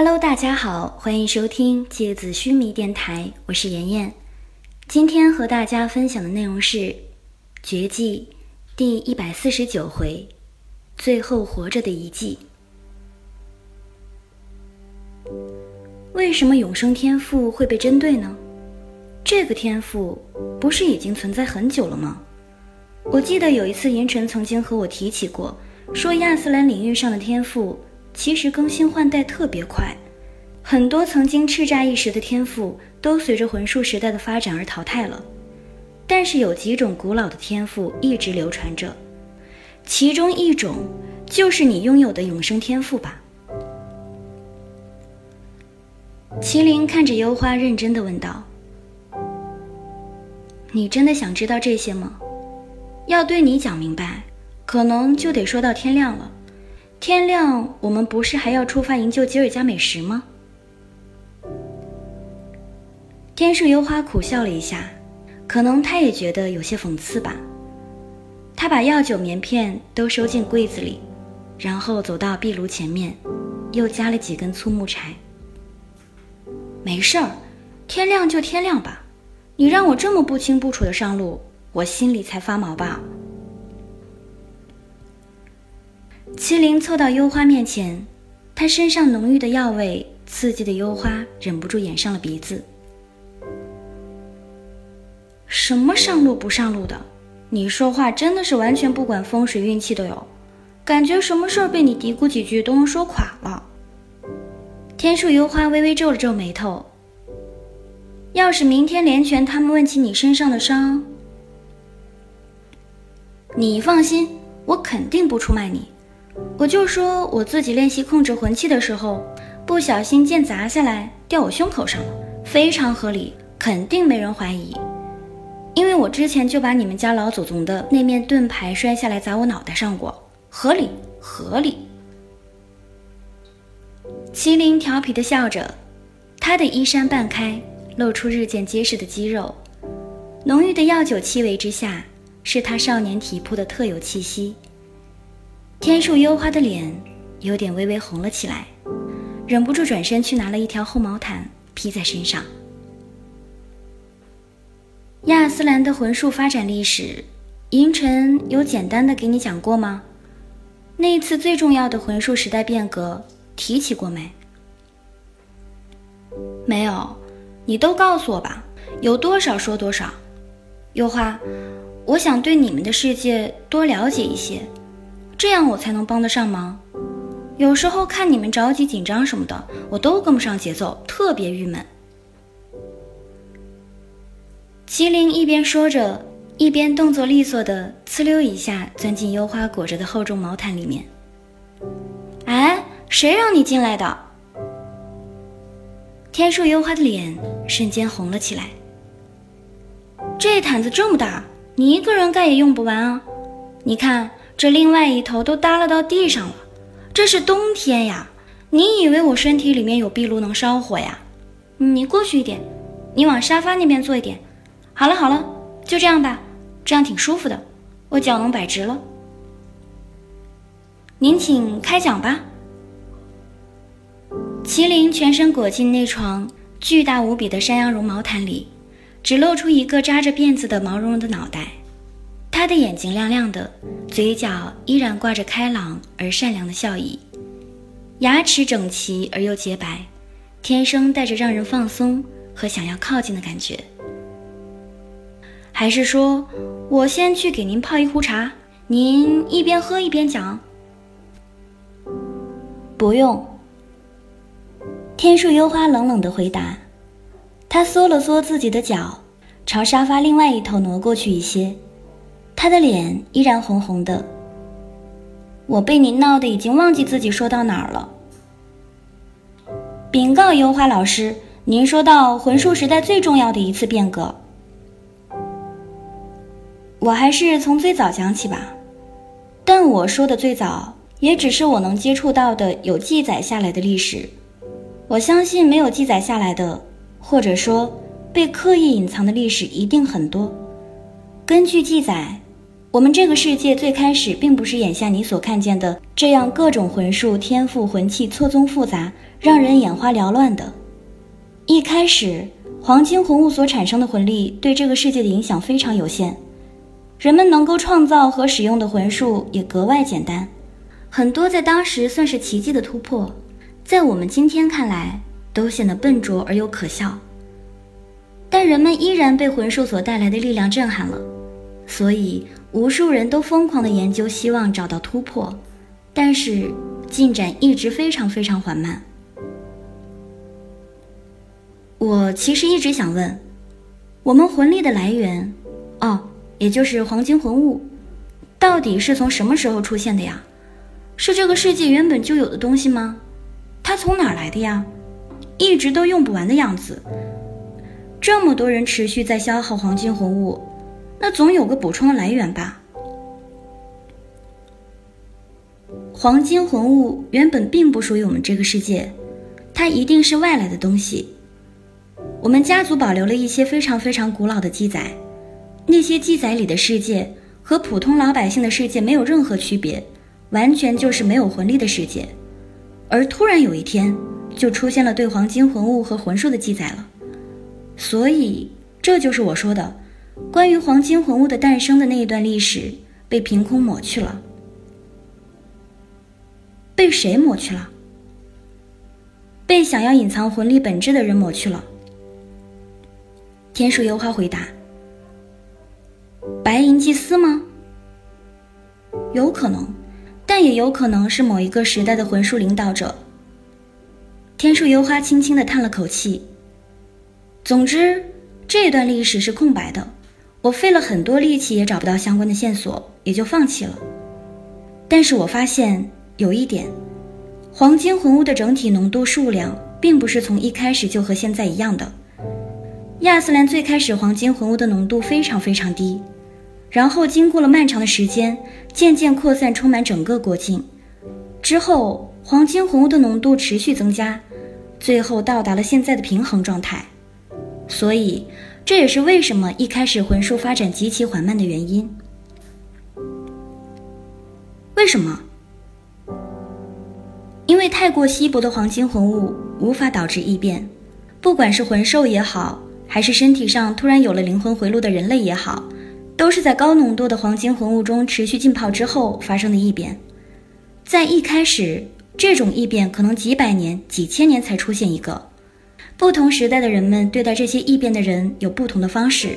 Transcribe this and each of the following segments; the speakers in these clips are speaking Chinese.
Hello，大家好，欢迎收听芥子须弥电台，我是妍妍。今天和大家分享的内容是《绝技》第一百四十九回“最后活着的遗迹”。为什么永生天赋会被针对呢？这个天赋不是已经存在很久了吗？我记得有一次银尘曾经和我提起过，说亚斯兰领域上的天赋。其实更新换代特别快，很多曾经叱咤一时的天赋都随着魂术时代的发展而淘汰了。但是有几种古老的天赋一直流传着，其中一种就是你拥有的永生天赋吧。麒麟看着幽花，认真的问道：“你真的想知道这些吗？要对你讲明白，可能就得说到天亮了。”天亮，我们不是还要出发营救吉尔加美什吗？天树幽花苦笑了一下，可能他也觉得有些讽刺吧。他把药酒棉片都收进柜子里，然后走到壁炉前面，又加了几根粗木柴。没事儿，天亮就天亮吧。你让我这么不清不楚的上路，我心里才发毛吧。麒麟凑到幽花面前，他身上浓郁的药味刺激的幽花忍不住掩上了鼻子。什么上路不上路的？你说话真的是完全不管风水运气的哟，感觉什么事儿被你嘀咕几句都能说垮了。天树幽花微微皱了皱眉头。要是明天连泉他们问起你身上的伤，你放心，我肯定不出卖你。我就说我自己练习控制魂器的时候，不小心剑砸下来掉我胸口上了，非常合理，肯定没人怀疑。因为我之前就把你们家老祖宗的那面盾牌摔下来砸我脑袋上过，合理合理。麒麟调皮的笑着，他的衣衫半开，露出日渐结实的肌肉，浓郁的药酒气味之下，是他少年体魄的特有气息。天树幽花的脸有点微微红了起来，忍不住转身去拿了一条厚毛毯披在身上。亚斯兰的魂术发展历史，银尘有简单的给你讲过吗？那一次最重要的魂术时代变革提起过没？没有，你都告诉我吧，有多少说多少。幽花，我想对你们的世界多了解一些。这样我才能帮得上忙。有时候看你们着急紧张什么的，我都跟不上节奏，特别郁闷。麒麟一边说着，一边动作利索的呲溜一下钻进幽花裹着的厚重毛毯里面。哎，谁让你进来的？天树幽花的脸瞬间红了起来。这毯子这么大，你一个人盖也用不完啊！你看。这另外一头都耷拉到地上了，这是冬天呀！你以为我身体里面有壁炉能烧火呀？你过去一点，你往沙发那边坐一点。好了好了，就这样吧，这样挺舒服的，我脚能摆直了。您请开讲吧。麒麟全身裹进那床巨大无比的山羊绒毛毯里，只露出一个扎着辫子的毛茸茸的脑袋。他的眼睛亮亮的，嘴角依然挂着开朗而善良的笑意，牙齿整齐而又洁白，天生带着让人放松和想要靠近的感觉。还是说，我先去给您泡一壶茶，您一边喝一边讲？不用。天树幽花冷冷的回答，他缩了缩自己的脚，朝沙发另外一头挪过去一些。他的脸依然红红的。我被你闹得已经忘记自己说到哪儿了。禀告幽花老师，您说到魂术时代最重要的一次变革。我还是从最早讲起吧。但我说的最早，也只是我能接触到的有记载下来的历史。我相信没有记载下来的，或者说被刻意隐藏的历史一定很多。根据记载。我们这个世界最开始并不是眼下你所看见的这样各种魂术、天赋、魂器错综复杂，让人眼花缭乱的。一开始，黄金魂物所产生的魂力对这个世界的影响非常有限，人们能够创造和使用的魂术也格外简单，很多在当时算是奇迹的突破，在我们今天看来都显得笨拙而又可笑。但人们依然被魂术所带来的力量震撼了，所以。无数人都疯狂的研究，希望找到突破，但是进展一直非常非常缓慢。我其实一直想问，我们魂力的来源，哦，也就是黄金魂物，到底是从什么时候出现的呀？是这个世界原本就有的东西吗？它从哪来的呀？一直都用不完的样子。这么多人持续在消耗黄金魂物。那总有个补充的来源吧。黄金魂物原本并不属于我们这个世界，它一定是外来的东西。我们家族保留了一些非常非常古老的记载，那些记载里的世界和普通老百姓的世界没有任何区别，完全就是没有魂力的世界。而突然有一天，就出现了对黄金魂物和魂术的记载了，所以这就是我说的。关于黄金魂物的诞生的那一段历史被凭空抹去了，被谁抹去了？被想要隐藏魂力本质的人抹去了。天树幽花回答：“白银祭司吗？有可能，但也有可能是某一个时代的魂术领导者。”天树幽花轻轻的叹了口气。总之，这段历史是空白的。我费了很多力气也找不到相关的线索，也就放弃了。但是我发现有一点，黄金魂物的整体浓度数量并不是从一开始就和现在一样的。亚斯兰最开始黄金魂物的浓度非常非常低，然后经过了漫长的时间，渐渐扩散充满整个国境，之后黄金魂物的浓度持续增加，最后到达了现在的平衡状态。所以。这也是为什么一开始魂术发展极其缓慢的原因。为什么？因为太过稀薄的黄金魂物无法导致异变，不管是魂兽也好，还是身体上突然有了灵魂回路的人类也好，都是在高浓度的黄金魂物中持续浸泡之后发生的异变。在一开始，这种异变可能几百年、几千年才出现一个。不同时代的人们对待这些异变的人有不同的方式，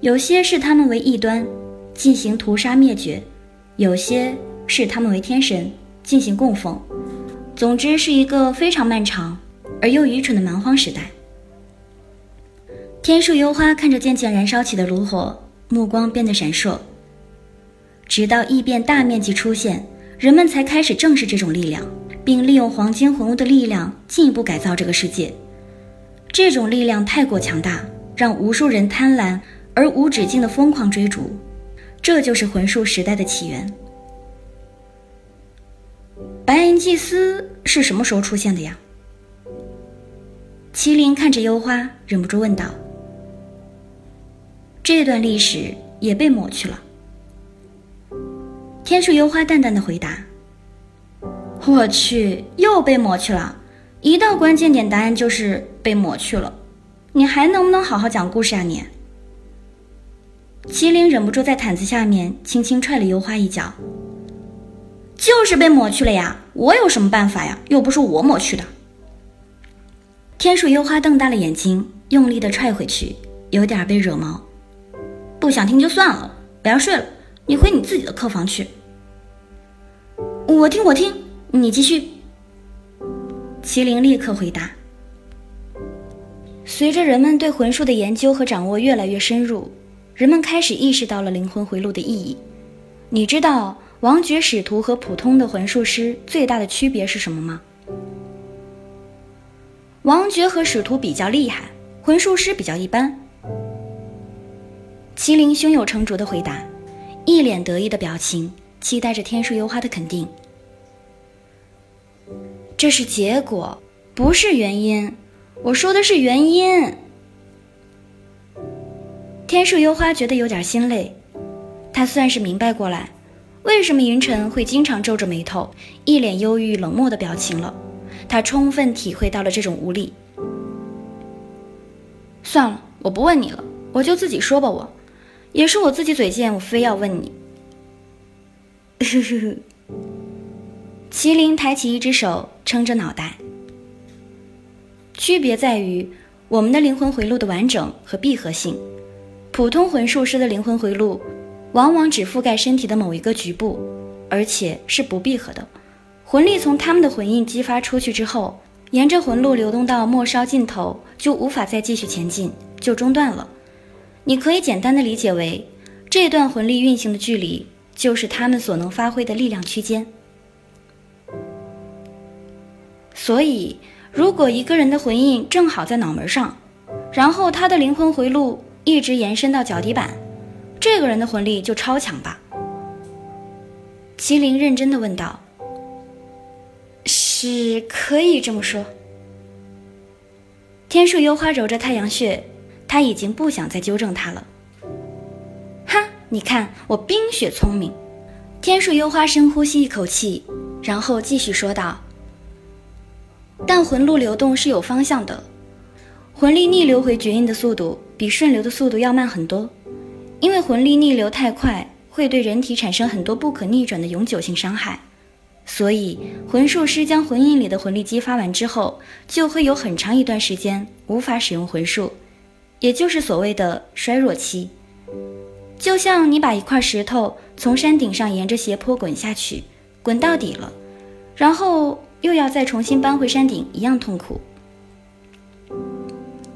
有些视他们为异端，进行屠杀灭绝；有些视他们为天神，进行供奉。总之，是一个非常漫长而又愚蠢的蛮荒时代。天树幽花看着渐渐燃烧起的炉火，目光变得闪烁。直到异变大面积出现，人们才开始正视这种力量，并利用黄金魂物的力量进一步改造这个世界。这种力量太过强大，让无数人贪婪而无止境的疯狂追逐，这就是魂术时代的起源。白银祭司是什么时候出现的呀？麒麟看着幽花，忍不住问道。这段历史也被抹去了。天树幽花淡淡的回答：“我去，又被抹去了。”一到关键点，答案就是被抹去了。你还能不能好好讲故事啊？你。麒麟忍不住在毯子下面轻轻踹了幽花一脚。就是被抹去了呀，我有什么办法呀？又不是我抹去的。天树幽花瞪大了眼睛，用力的踹回去，有点被惹毛。不想听就算了，不要睡了，你回你自己的客房去。我听，我听，你继续。麒麟立刻回答：“随着人们对魂术的研究和掌握越来越深入，人们开始意识到了灵魂回路的意义。你知道王爵使徒和普通的魂术师最大的区别是什么吗？王爵和使徒比较厉害，魂术师比较一般。”麒麟胸有成竹的回答，一脸得意的表情，期待着天树幽花的肯定。这是结果，不是原因。我说的是原因。天树幽花觉得有点心累，他算是明白过来，为什么云晨会经常皱着眉头，一脸忧郁冷漠的表情了。他充分体会到了这种无力。算了，我不问你了，我就自己说吧。我，也是我自己嘴贱，我非要问你。呵呵呵。麒麟抬起一只手撑着脑袋。区别在于我们的灵魂回路的完整和闭合性。普通魂术师的灵魂回路，往往只覆盖身体的某一个局部，而且是不闭合的。魂力从他们的魂印激发出去之后，沿着魂路流动到末梢尽头，就无法再继续前进，就中断了。你可以简单的理解为，这段魂力运行的距离，就是他们所能发挥的力量区间。所以，如果一个人的魂印正好在脑门上，然后他的灵魂回路一直延伸到脚底板，这个人的魂力就超强吧？麒麟认真的问道。是可以这么说。天树幽花揉着太阳穴，他已经不想再纠正他了。哈，你看我冰雪聪明。天树幽花深呼吸一口气，然后继续说道：“但魂路流动是有方向的，魂力逆流回绝印的速度比顺流的速度要慢很多，因为魂力逆流太快，会对人体产生很多不可逆转的永久性伤害。”所以，魂术师将魂印里的魂力激发完之后，就会有很长一段时间无法使用魂术，也就是所谓的衰弱期。就像你把一块石头从山顶上沿着斜坡滚下去，滚到底了，然后又要再重新搬回山顶一样痛苦。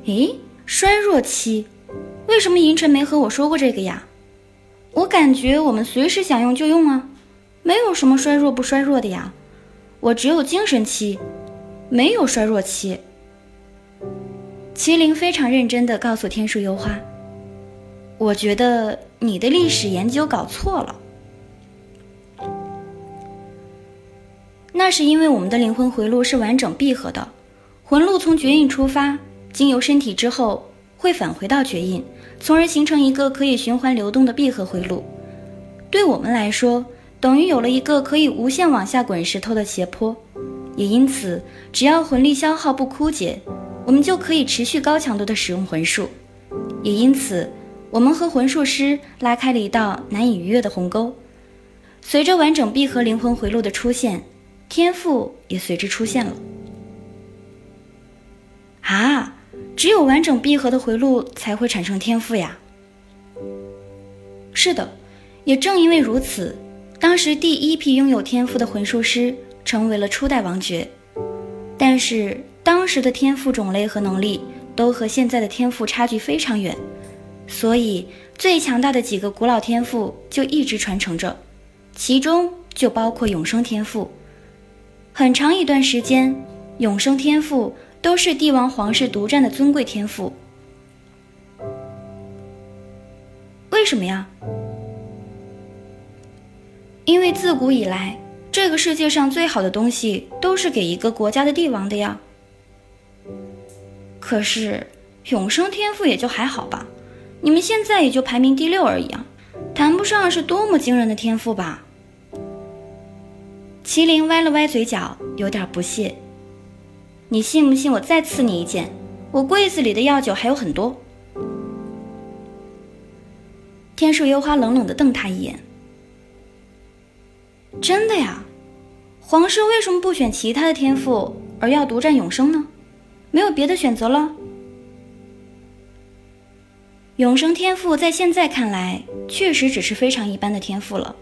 诶，衰弱期，为什么银尘没和我说过这个呀？我感觉我们随时想用就用啊。没有什么衰弱不衰弱的呀，我只有精神期，没有衰弱期。麒麟非常认真地告诉天树幽花：“我觉得你的历史研究搞错了，那是因为我们的灵魂回路是完整闭合的，魂路从绝印出发，经由身体之后会返回到绝印，从而形成一个可以循环流动的闭合回路。对我们来说。”等于有了一个可以无限往下滚石头的斜坡，也因此，只要魂力消耗不枯竭，我们就可以持续高强度的使用魂术。也因此，我们和魂术师拉开了一道难以逾越的鸿沟。随着完整闭合灵魂回路的出现，天赋也随之出现了。啊，只有完整闭合的回路才会产生天赋呀？是的，也正因为如此。当时第一批拥有天赋的魂术师成为了初代王爵，但是当时的天赋种类和能力都和现在的天赋差距非常远，所以最强大的几个古老天赋就一直传承着，其中就包括永生天赋。很长一段时间，永生天赋都是帝王皇室独占的尊贵天赋。为什么呀？因为自古以来，这个世界上最好的东西都是给一个国家的帝王的呀。可是永生天赋也就还好吧，你们现在也就排名第六而已啊，谈不上是多么惊人的天赋吧。麒麟歪了歪嘴角，有点不屑。你信不信我再刺你一剑？我柜子里的药酒还有很多。天树幽花冷冷的瞪他一眼。真的呀，皇室为什么不选其他的天赋，而要独占永生呢？没有别的选择了？永生天赋在现在看来确实只是非常一般的天赋了，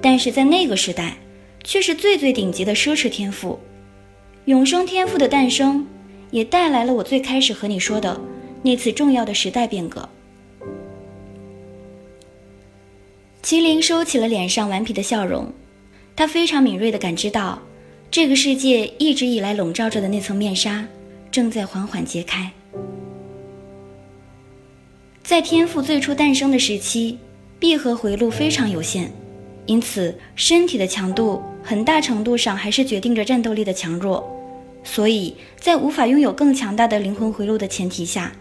但是在那个时代，却是最最顶级的奢侈天赋。永生天赋的诞生，也带来了我最开始和你说的那次重要的时代变革。麒麟收起了脸上顽皮的笑容。他非常敏锐地感知到，这个世界一直以来笼罩着的那层面纱，正在缓缓揭开。在天赋最初诞生的时期，闭合回路非常有限，因此身体的强度很大程度上还是决定着战斗力的强弱。所以在无法拥有更强大的灵魂回路的前提下，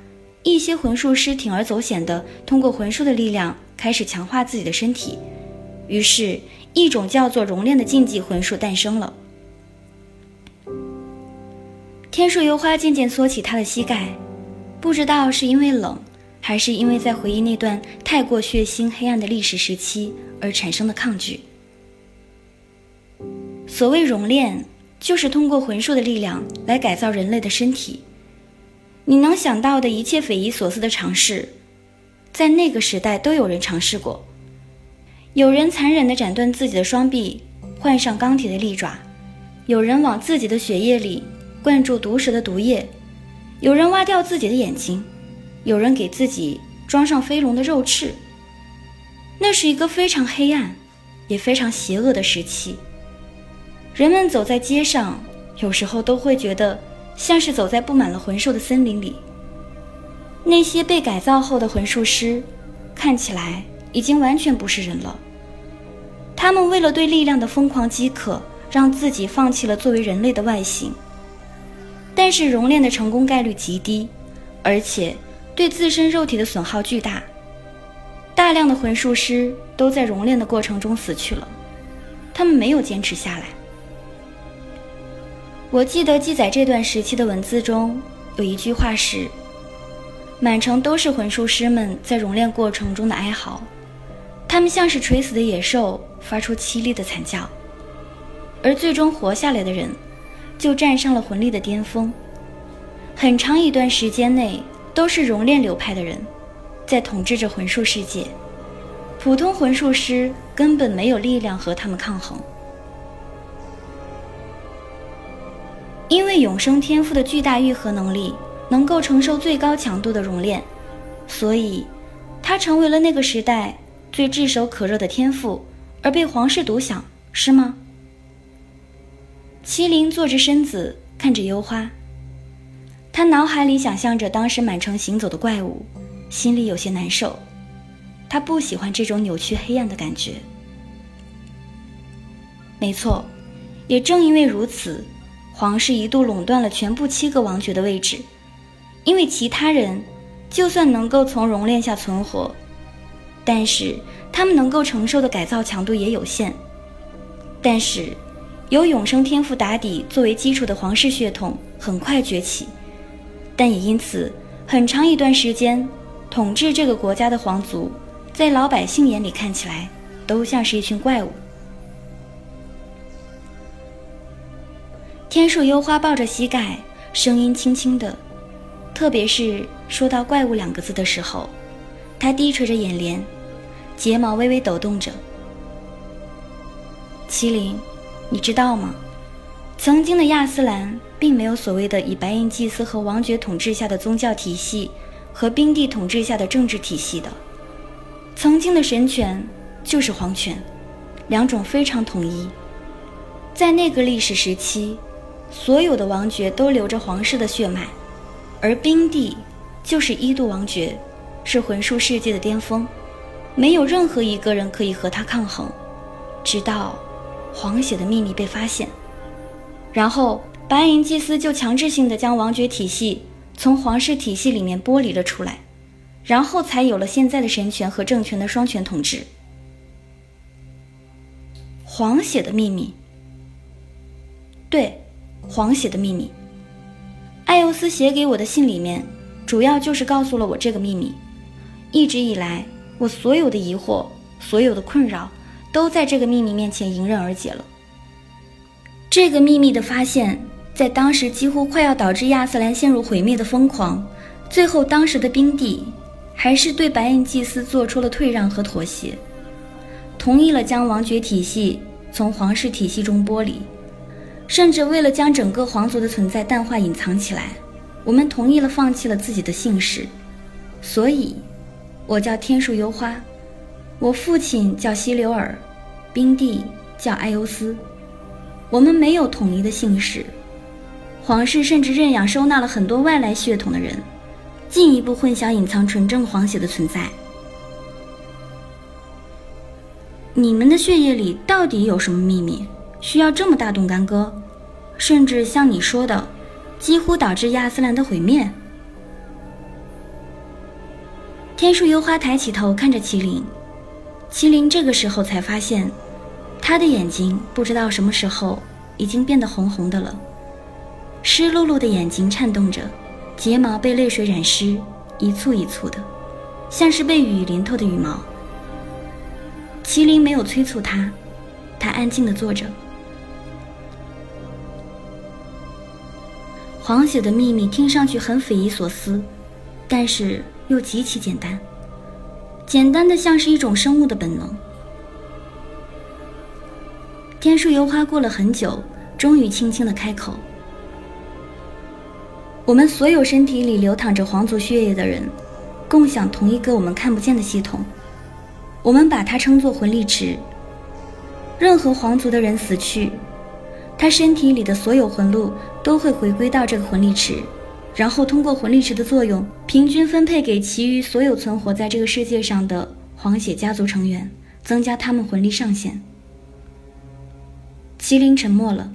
一些魂术师铤而走险的通过魂术的力量开始强化自己的身体，于是，一种叫做熔炼的禁忌魂术诞生了。天树幽花渐渐缩起他的膝盖，不知道是因为冷，还是因为在回忆那段太过血腥黑暗的历史时期而产生的抗拒。所谓熔炼，就是通过魂术的力量来改造人类的身体。你能想到的一切匪夷所思的尝试，在那个时代都有人尝试过。有人残忍地斩断自己的双臂，换上钢铁的利爪；有人往自己的血液里灌注毒蛇的毒液；有人挖掉自己的眼睛；有人给自己装上飞龙的肉翅。那是一个非常黑暗，也非常邪恶的时期。人们走在街上，有时候都会觉得。像是走在布满了魂兽的森林里。那些被改造后的魂术师，看起来已经完全不是人了。他们为了对力量的疯狂饥渴，让自己放弃了作为人类的外形。但是熔炼的成功概率极低，而且对自身肉体的损耗巨大。大量的魂术师都在熔炼的过程中死去了，他们没有坚持下来。我记得记载这段时期的文字中有一句话是：“满城都是魂术师们在熔炼过程中的哀嚎，他们像是垂死的野兽，发出凄厉的惨叫。而最终活下来的人，就站上了魂力的巅峰。很长一段时间内，都是熔炼流派的人在统治着魂术世界，普通魂术师根本没有力量和他们抗衡。”因为永生天赋的巨大愈合能力能够承受最高强度的熔炼，所以，他成为了那个时代最炙手可热的天赋，而被皇室独享，是吗？麒麟坐着身子看着幽花，他脑海里想象着当时满城行走的怪物，心里有些难受。他不喜欢这种扭曲黑暗的感觉。没错，也正因为如此。皇室一度垄断了全部七个王爵的位置，因为其他人就算能够从熔炼下存活，但是他们能够承受的改造强度也有限。但是，有永生天赋打底作为基础的皇室血统很快崛起，但也因此很长一段时间，统治这个国家的皇族，在老百姓眼里看起来都像是一群怪物。天树幽花抱着膝盖，声音轻轻的，特别是说到“怪物”两个字的时候，他低垂着眼帘，睫毛微微抖动着。麒麟，你知道吗？曾经的亚斯兰并没有所谓的以白银祭司和王爵统治下的宗教体系和冰帝统治下的政治体系的。曾经的神权就是皇权，两种非常统一。在那个历史时期。所有的王爵都流着皇室的血脉，而冰帝就是一度王爵，是魂术世界的巅峰，没有任何一个人可以和他抗衡。直到黄血的秘密被发现，然后白银祭司就强制性的将王爵体系从皇室体系里面剥离了出来，然后才有了现在的神权和政权的双权统治。黄血的秘密，对。黄血的秘密，艾尤斯写给我的信里面，主要就是告诉了我这个秘密。一直以来，我所有的疑惑、所有的困扰，都在这个秘密面前迎刃而解了。这个秘密的发现，在当时几乎快要导致亚瑟兰陷入毁灭的疯狂，最后当时的冰帝，还是对白银祭司做出了退让和妥协，同意了将王爵体系从皇室体系中剥离。甚至为了将整个皇族的存在淡化隐藏起来，我们同意了放弃了自己的姓氏。所以，我叫天树幽花，我父亲叫希留尔，冰帝叫艾优斯。我们没有统一的姓氏，皇室甚至认养收纳了很多外来血统的人，进一步混淆隐藏纯正皇血的存在。你们的血液里到底有什么秘密？需要这么大动干戈，甚至像你说的，几乎导致亚斯兰的毁灭。天树幽花抬起头看着麒麟，麒麟这个时候才发现，他的眼睛不知道什么时候已经变得红红的了，湿漉漉的眼睛颤动着，睫毛被泪水染湿，一簇一簇的，像是被雨淋透的羽毛。麒麟没有催促他，他安静地坐着。狂血的秘密听上去很匪夷所思，但是又极其简单，简单的像是一种生物的本能。天树油花过了很久，终于轻轻的开口：“我们所有身体里流淌着皇族血液的人，共享同一个我们看不见的系统。”我们把它称作魂力池。任何皇族的人死去，他身体里的所有魂路都会回归到这个魂力池，然后通过魂力池的作用，平均分配给其余所有存活在这个世界上的黄血家族成员，增加他们魂力上限。麒麟沉默了。